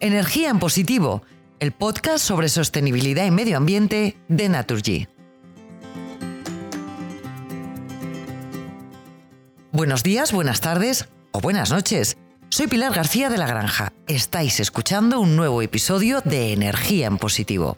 Energía en Positivo, el podcast sobre sostenibilidad y medio ambiente de Naturgy. Buenos días, buenas tardes o buenas noches. Soy Pilar García de la Granja. Estáis escuchando un nuevo episodio de Energía en Positivo.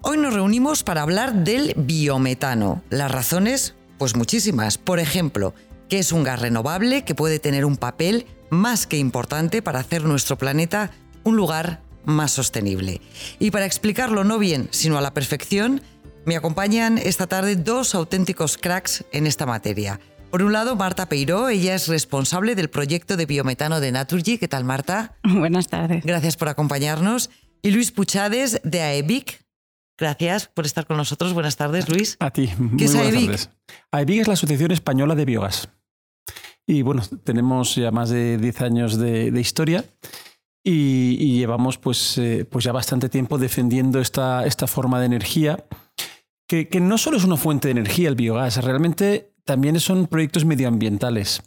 Hoy nos reunimos para hablar del biometano. Las razones pues muchísimas. Por ejemplo, que es un gas renovable que puede tener un papel más que importante para hacer nuestro planeta un lugar más sostenible. Y para explicarlo no bien, sino a la perfección, me acompañan esta tarde dos auténticos cracks en esta materia. Por un lado, Marta Peiró, ella es responsable del proyecto de biometano de Naturgy. ¿Qué tal, Marta? Buenas tardes. Gracias por acompañarnos. Y Luis Puchades, de AEBIC, Gracias por estar con nosotros. Buenas tardes, Luis. A ti. ¿Qué es buenas tardes. AEBIC es la Asociación Española de Biogas. Y bueno, tenemos ya más de 10 años de, historia y, llevamos pues, eh, pues ya bastante tiempo defendiendo esta, esta forma de energía, que, que, no solo es una fuente de energía el biogás, realmente también son proyectos medioambientales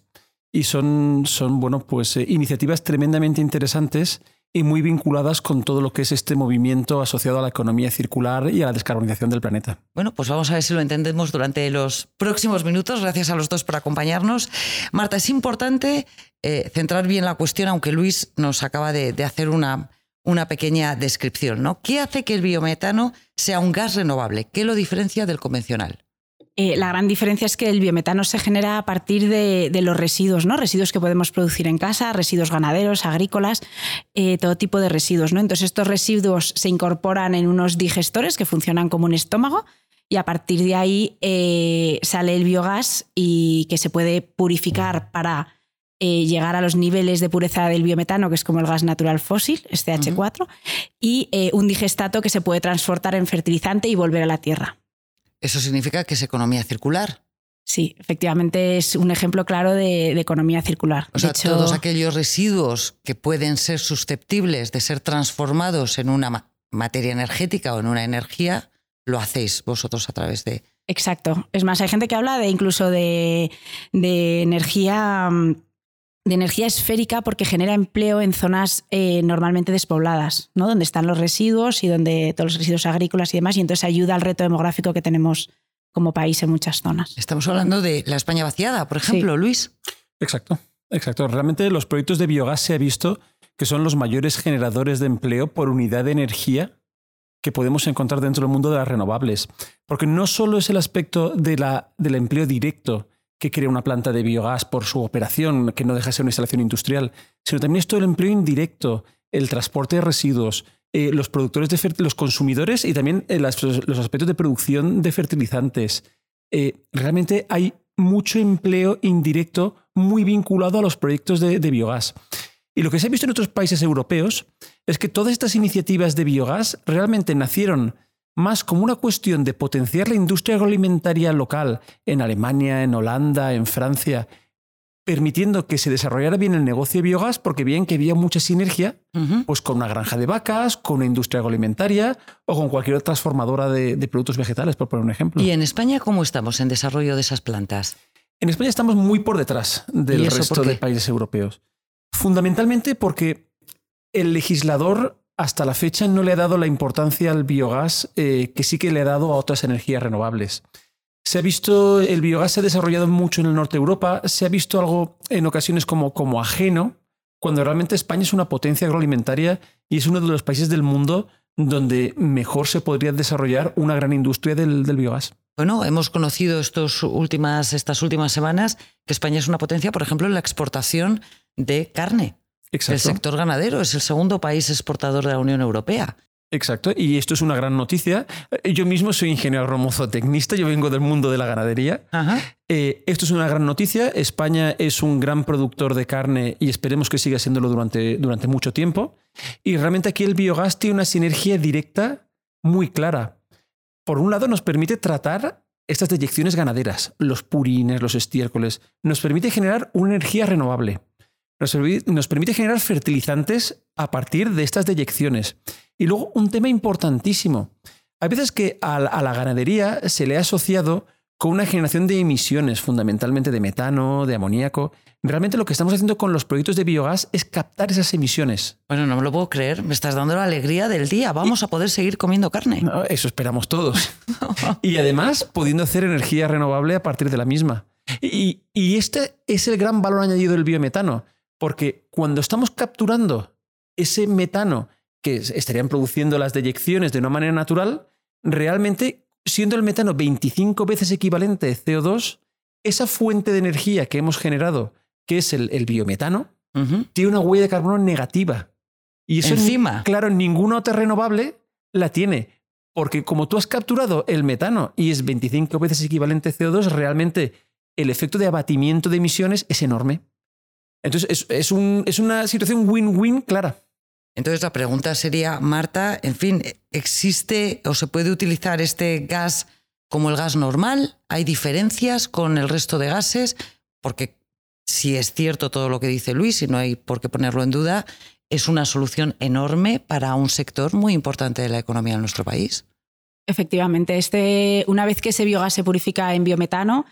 y son, son bueno, pues, eh, iniciativas tremendamente interesantes y muy vinculadas con todo lo que es este movimiento asociado a la economía circular y a la descarbonización del planeta. Bueno, pues vamos a ver si lo entendemos durante los próximos minutos. Gracias a los dos por acompañarnos. Marta, es importante eh, centrar bien la cuestión, aunque Luis nos acaba de, de hacer una, una pequeña descripción. ¿no? ¿Qué hace que el biometano sea un gas renovable? ¿Qué lo diferencia del convencional? Eh, la gran diferencia es que el biometano se genera a partir de, los residuos, ¿no? Residuos que podemos producir en casa, residuos ganaderos, agrícolas, eh, todo tipo de residuos, ¿no? Entonces estos residuos se incorporan en unos digestores que funcionan como un estómago y a partir de ahí eh, sale el biogás y que se puede purificar para llegar a los niveles de pureza del biometano, que es como el gas natural fósil, este H4, y un digestato que se puede transportar en fertilizante y volver a la tierra. Eso significa que es economía circular. Sí, efectivamente es un ejemplo claro de, economía circular. O sea, todos aquellos residuos que pueden ser susceptibles de ser transformados en una materia energética o en una energía, lo hacéis vosotros a través de... Exacto. Es más, hay gente que habla de incluso de, de energía mm, de energía esférica porque genera empleo en zonas eh, normalmente despobladas, ¿no? donde están los residuos y donde todos los residuos agrícolas y demás, y entonces ayuda al reto demográfico que tenemos como país en muchas zonas. Estamos hablando de la España vaciada, por ejemplo, Luis. Exacto, exacto. Realmente los proyectos de biogás se ha visto que son los mayores generadores de empleo por unidad de energía que podemos encontrar dentro del mundo de las renovables. Porque no solo es el aspecto de la, del empleo directo, que crea una planta de biogás por su operación, que no deja de ser una instalación industrial, sino también es todo el empleo indirecto, el transporte de residuos, eh, los productores de los consumidores y también eh, los, aspectos de producción de fertilizantes. Eh, realmente hay mucho empleo indirecto muy vinculado a los proyectos de biogás. Y lo que se ha visto en otros países europeos es que todas estas iniciativas de biogás realmente nacieron más como una cuestión de potenciar la industria agroalimentaria local en Alemania, en Holanda, en Francia, permitiendo que se desarrollara bien el negocio de biogás, porque bien que había mucha sinergia pues con una granja de vacas, con una industria agroalimentaria o con cualquier otra transformadora de, productos vegetales, por poner un ejemplo. ¿Y en España cómo estamos en desarrollo de esas plantas? En España estamos muy por detrás del resto de países europeos. Fundamentalmente porque el legislador hasta la fecha no le ha dado la importancia al biogás eh, que sí que le ha dado a otras energías renovables. Se ha visto, el biogás se ha desarrollado mucho en el norte de Europa, se ha visto algo en ocasiones como, como ajeno, cuando realmente España es una potencia agroalimentaria y es uno de los países del mundo donde mejor se podría desarrollar una gran industria del, del biogás. Bueno, hemos conocido estos últimas, estas últimas semanas que España es una potencia, por ejemplo, en la exportación de carne. El sector ganadero es el segundo país exportador de la Unión Europea. Exacto, y esto es una gran noticia. Eh, yo mismo soy ingeniero tecnista, yo vengo del mundo de la ganadería. Eh, esto es una gran noticia. España es un gran productor de carne y esperemos que siga siéndolo durante, durante mucho tiempo. Y realmente aquí el biogás tiene una sinergia directa muy clara. Por un lado, nos permite tratar estas deyecciones ganaderas, los purines, los estiércoles. Nos permite generar una energía renovable nos, permite generar fertilizantes a partir de estas deyecciones. Y luego un tema importantísimo. Hay veces que a la, ganadería se le ha asociado con una generación de emisiones, fundamentalmente de metano, de amoníaco. Realmente lo que estamos haciendo con los proyectos de biogás es captar esas emisiones. Bueno, no me lo puedo creer, me estás dando la alegría del día, vamos a poder seguir comiendo carne. eso esperamos todos. y además pudiendo hacer energía renovable a partir de la misma. Y, y este es el gran valor añadido del biometano, porque cuando estamos capturando ese metano que estarían produciendo las deyecciones de una manera natural, realmente siendo el metano 25 veces equivalente a CO2, esa fuente de energía que hemos generado, que es el, biometano, tiene una huella de carbono negativa. Y eso encima. claro, ninguna otra renovable la tiene. Porque como tú has capturado el metano y es 25 veces equivalente a CO2, realmente el efecto de abatimiento de emisiones es enorme. Entonces es una situación win-win clara. Entonces la pregunta sería, Marta, en fin, ¿existe o se puede utilizar este gas como el gas normal? ¿Hay diferencias con el resto de gases? Porque si es cierto todo lo que dice Luis y no hay por qué ponerlo en duda, es una solución enorme para un sector muy importante de la economía de nuestro país. Efectivamente, este, una vez que ese biogás se purifica en biometano,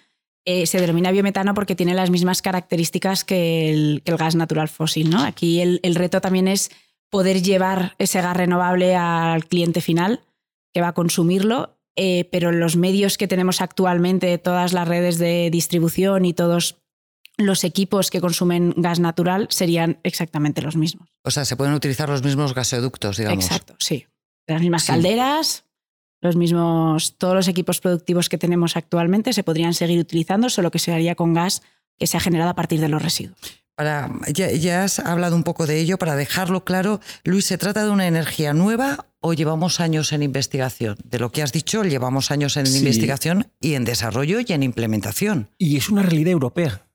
eh, se denomina biometano porque tiene las mismas características que el, gas natural fósil. ¿no? Aquí el reto también es poder llevar ese gas renovable al cliente final que va a consumirlo, eh, pero los medios que tenemos actualmente, todas las redes de distribución y todos los equipos que consumen gas natural serían exactamente los mismos. O sea, se pueden utilizar los mismos gasoductos, digamos. Exacto, sí. Las mismas calderas, los mismos, todos los equipos productivos que tenemos actualmente se podrían seguir utilizando, solo que se haría con gas que se ha generado a partir de los residuos ya, has hablado un poco de ello, para dejarlo claro, Luis, ¿se trata de una energía nueva o llevamos años en investigación? De lo que has dicho, llevamos años en investigación y en desarrollo y en implementación. Y es una realidad europea.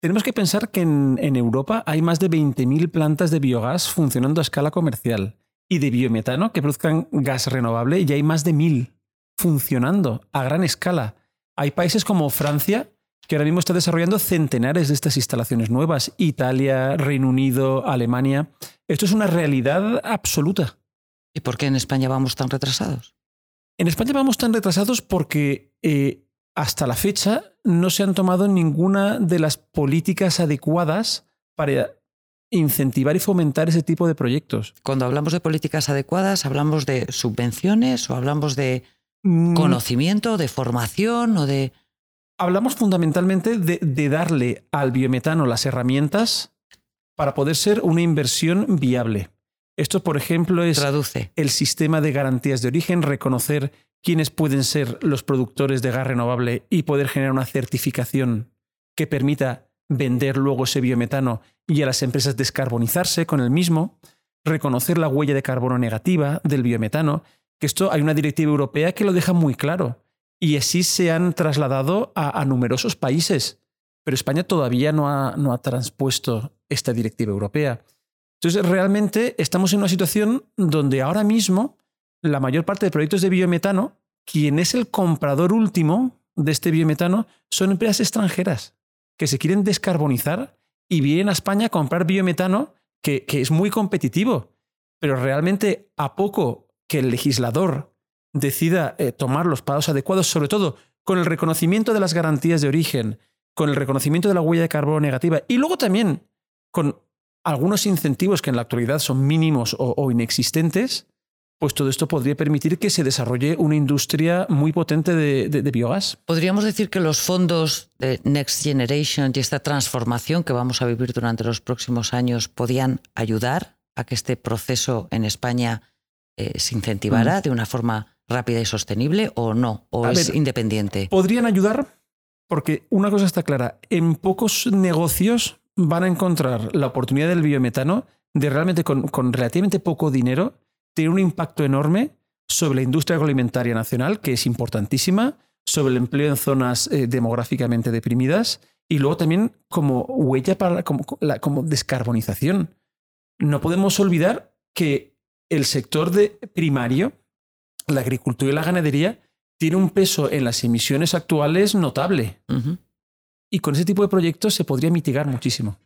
Tenemos que pensar que en, en Europa hay más de 20.000 plantas de biogás funcionando a escala comercial y de biometano que produzcan gas renovable y hay más de 1.000 funcionando a gran escala. Hay países como Francia que ahora mismo está desarrollando centenares de estas instalaciones nuevas. Italia, Reino Unido, Alemania. Esto es una realidad absoluta. ¿Y por qué en España vamos tan retrasados? En España vamos tan retrasados porque eh, hasta la fecha no se han tomado ninguna de las políticas adecuadas para incentivar y fomentar ese tipo de proyectos. Cuando hablamos de políticas adecuadas, ¿hablamos de subvenciones o hablamos de mm. conocimiento, de formación o de hablamos fundamentalmente de, darle al biometano las herramientas para poder ser una inversión viable. Esto, por ejemplo, es el sistema de garantías de origen, reconocer quiénes pueden ser los productores de gas renovable y poder generar una certificación que permita vender luego ese biometano y a las empresas descarbonizarse con el mismo, reconocer la huella de carbono negativa del biometano, que esto hay una directiva europea que lo deja muy claro y así se han trasladado a, numerosos países. Pero España todavía no ha, no ha transpuesto esta directiva europea. Entonces, realmente estamos en una situación donde ahora mismo la mayor parte de proyectos de biometano, quien es el comprador último de este biometano, son empresas extranjeras que se quieren descarbonizar y vienen a España a comprar biometano que, que es muy competitivo. Pero realmente a poco que el legislador decida eh, tomar los pasos adecuados, sobre todo con el reconocimiento de las garantías de origen, con el reconocimiento de la huella de carbono negativa y luego también con algunos incentivos que en la actualidad son mínimos o, inexistentes, pues todo esto podría permitir que se desarrolle una industria muy potente de, de, biogás. Podríamos decir que los fondos de Next Generation y esta transformación que vamos a vivir durante los próximos años podían ayudar a que este proceso en España eh, se incentivara mm. de una forma rápida y sostenible o no? ¿O es independiente? Podrían ayudar porque una cosa está clara, en pocos negocios van a encontrar la oportunidad del biometano de realmente con, relativamente poco dinero tener un impacto enorme sobre la industria agroalimentaria nacional, que es importantísima, sobre el empleo en zonas eh, demográficamente deprimidas y luego también como huella para como, como descarbonización. No podemos olvidar que el sector de primario la agricultura y la ganadería tiene un peso en las emisiones actuales notable. Y con ese tipo de proyectos se podría mitigar muchísimo.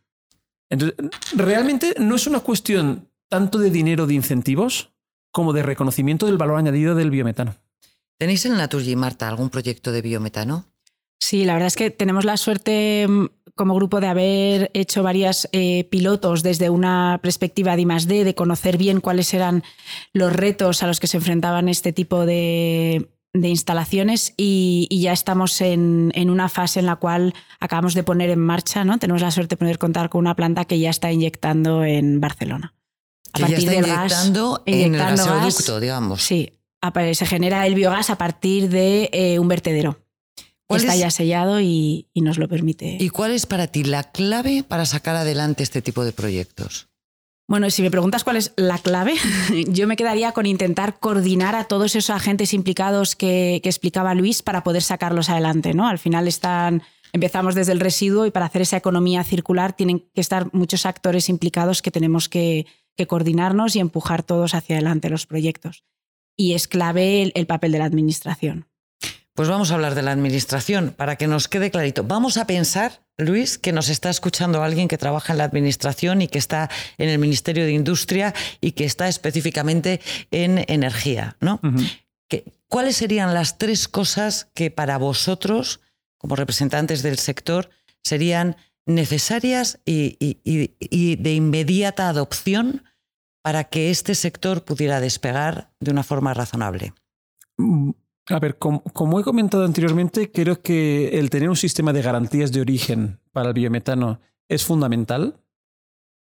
Entonces, realmente no es una cuestión tanto de dinero de incentivos como de reconocimiento del valor añadido del biometano. ¿Tenéis en Naturgy, Marta, algún proyecto de biometano? Sí, la verdad es que tenemos la suerte mm, como grupo de haber hecho varios eh, pilotos desde una perspectiva de I+D, de conocer bien cuáles eran los retos a los que se enfrentaban este tipo de, instalaciones y, ya estamos en, una fase en la cual acabamos de poner en marcha, ¿no? Tenemos la suerte de poder contar con una planta que ya está inyectando en Barcelona. A partir está inyectando en el gasoducto, digamos. Sí, se genera el biogás a partir de eh, un vertedero. Está ya sellado y, nos lo permite. ¿Y cuál es para ti la clave para sacar adelante este tipo de proyectos? Bueno, si me preguntas cuál es la clave, yo me quedaría con intentar coordinar a todos esos agentes implicados que, explicaba Luis para poder sacarlos adelante. ¿no? Al final están, empezamos desde el residuo y para hacer esa economía circular tienen que estar muchos actores implicados que tenemos que, coordinarnos y empujar todos hacia adelante los proyectos. Y es clave el papel de la administración. Pues vamos a hablar de la administración para que nos quede clarito. Vamos a pensar, Luis, que nos está escuchando alguien que trabaja en la administración y que está en el Ministerio de Industria y que está específicamente en energía, ¿no? ¿Cuáles serían las tres cosas que para vosotros, como representantes del sector, serían necesarias y, de inmediata adopción para que este sector pudiera despegar de una forma razonable? Mm, a ver, como, he comentado anteriormente, creo que el tener un sistema de garantías de origen para el biometano es fundamental,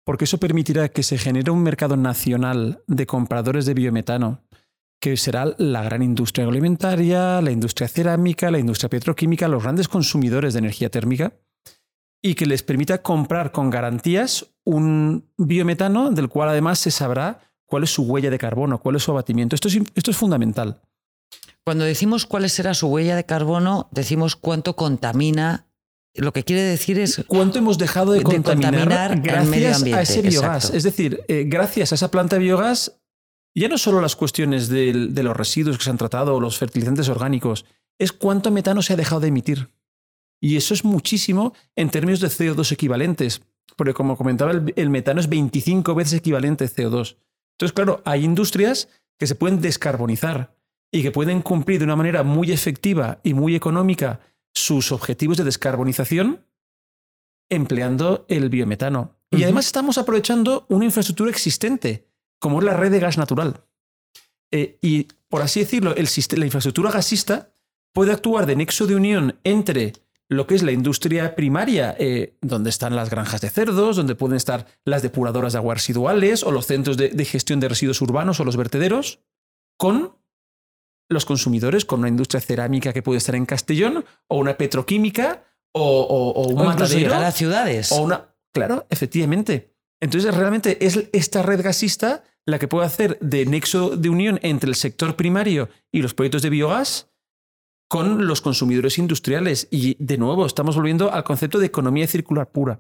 porque eso permitirá que se genere un mercado nacional de compradores de biometano, que será la gran industria alimentaria, la industria cerámica, la industria petroquímica, los grandes consumidores de energía térmica, y que les permita comprar con garantías un biometano del cual además se sabrá cuál es su huella de carbono, cuál es su abatimiento. Esto esto es fundamental. Cuando decimos cuál será su huella de carbono, decimos cuánto contamina. Lo que quiere decir es cuánto hemos dejado de contaminar, gracias a ese biogás. Es decir, eh, gracias a esa planta de biogás, ya no solo las cuestiones de, los residuos que se han tratado o los fertilizantes orgánicos, es cuánto metano se ha dejado de emitir. Y eso es muchísimo en términos de CO2 equivalentes. Porque como comentaba, el, el metano es 25 veces equivalente a CO2. Entonces, claro, hay industrias que se pueden descarbonizar y que pueden cumplir de una manera muy efectiva y muy económica sus objetivos de descarbonización empleando el biometano. Y además estamos aprovechando una infraestructura existente, como es la red de gas natural. Eh, y por así decirlo, la infraestructura gasista puede actuar de nexo de unión entre lo que es la industria primaria, eh, donde están las granjas de cerdos, donde pueden estar las depuradoras de aguas residuales o los centros de gestión de residuos urbanos o los vertederos, con los consumidores con una industria cerámica que puede estar en Castellón o una petroquímica o, o, un matadero. a las ciudades. O una, claro, efectivamente. Entonces realmente es esta red gasista la que puede hacer de nexo de unión entre el sector primario y los proyectos de biogás con los consumidores industriales. Y de nuevo, estamos volviendo al concepto de economía circular pura.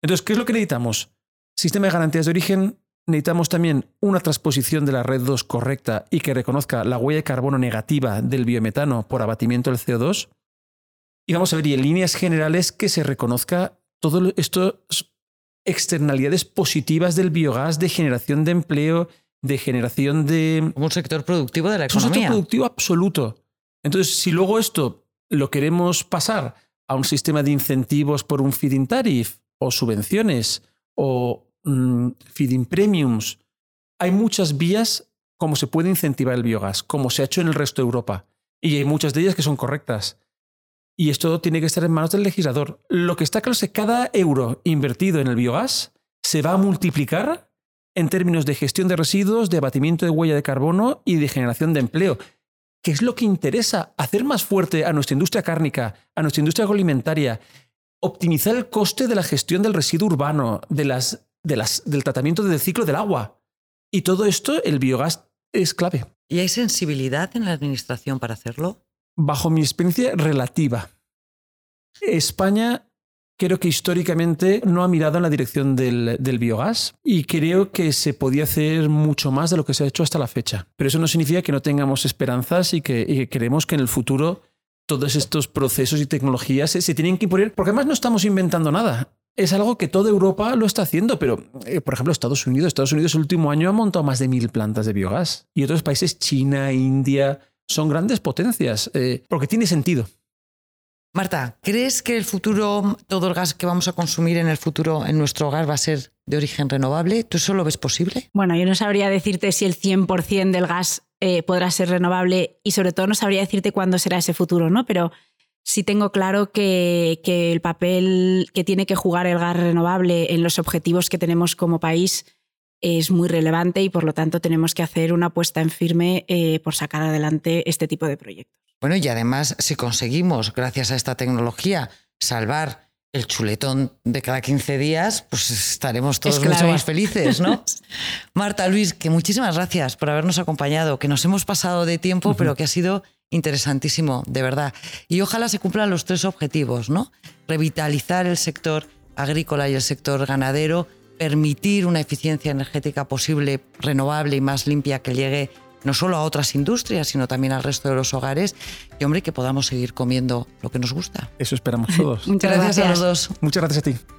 Entonces, ¿qué es lo que necesitamos? Sistema de garantías de origen, necesitamos también una transposición de la red 2 correcta y que reconozca la huella de carbono negativa del biometano por abatimiento del CO2. Y vamos a ver, y en líneas generales, que se reconozca todo esto externalidades positivas del biogás de generación de empleo, de generación de... un sector productivo de la economía. Un sector productivo absoluto. Entonces, si luego esto lo queremos pasar a un sistema de incentivos por un feeding tariff o subvenciones o Mm, feeding premiums. Hay muchas vías como se puede incentivar el biogás, como se ha hecho en el resto de Europa. Y hay muchas de ellas que son correctas. Y esto tiene que estar en manos del legislador. Lo que está claro es que cada euro invertido en el biogás se va a multiplicar en términos de gestión de residuos, de abatimiento de huella de carbono y de generación de empleo. ¿Qué es lo que interesa? Hacer más fuerte a nuestra industria cárnica, a nuestra industria agroalimentaria, optimizar el coste de la gestión del residuo urbano, de las del tratamiento del ciclo del agua. Y todo esto, el biogás es clave. ¿Y hay sensibilidad en la administración para hacerlo? Bajo mi experiencia relativa. España creo que históricamente no ha mirado en la dirección del, biogás y creo que se podía hacer mucho más de lo que se ha hecho hasta la fecha. Pero eso no significa que no tengamos esperanzas y que, y queremos que en el futuro todos estos procesos y tecnologías se, se, tienen que imponer, porque además no estamos inventando nada es algo que toda Europa lo está haciendo, pero eh, por ejemplo Estados Unidos, Estados Unidos el último año ha montado más de mil plantas de biogás y otros países, China, India, son grandes potencias, eh, porque tiene sentido. Marta, ¿crees que el futuro, todo el gas que vamos a consumir en el futuro en nuestro hogar va a ser de origen renovable? ¿Tú eso lo ves posible? Bueno, yo no sabría decirte si el 100% del gas eh, podrá ser renovable y sobre todo no sabría decirte cuándo será ese futuro, ¿no? Pero sí tengo claro que, que, el papel que tiene que jugar el gas renovable en los objetivos que tenemos como país es muy relevante y por lo tanto tenemos que hacer una apuesta en firme eh, por sacar adelante este tipo de proyectos. Bueno, y además, si conseguimos, gracias a esta tecnología, salvar el chuletón de cada 15 días, pues estaremos todos mucho más felices, ¿no? Marta, Luis, que muchísimas gracias por habernos acompañado, que nos hemos pasado de tiempo, pero que ha sido interesantísimo, de verdad. Y ojalá se cumplan los tres objetivos, ¿no? Revitalizar el sector agrícola y el sector ganadero, permitir una eficiencia energética posible, renovable y más limpia que llegue no solo a otras industrias, sino también al resto de los hogares. Y hombre, que podamos seguir comiendo lo que nos gusta. Eso esperamos todos. Muchas gracias, a los dos. Muchas gracias a ti.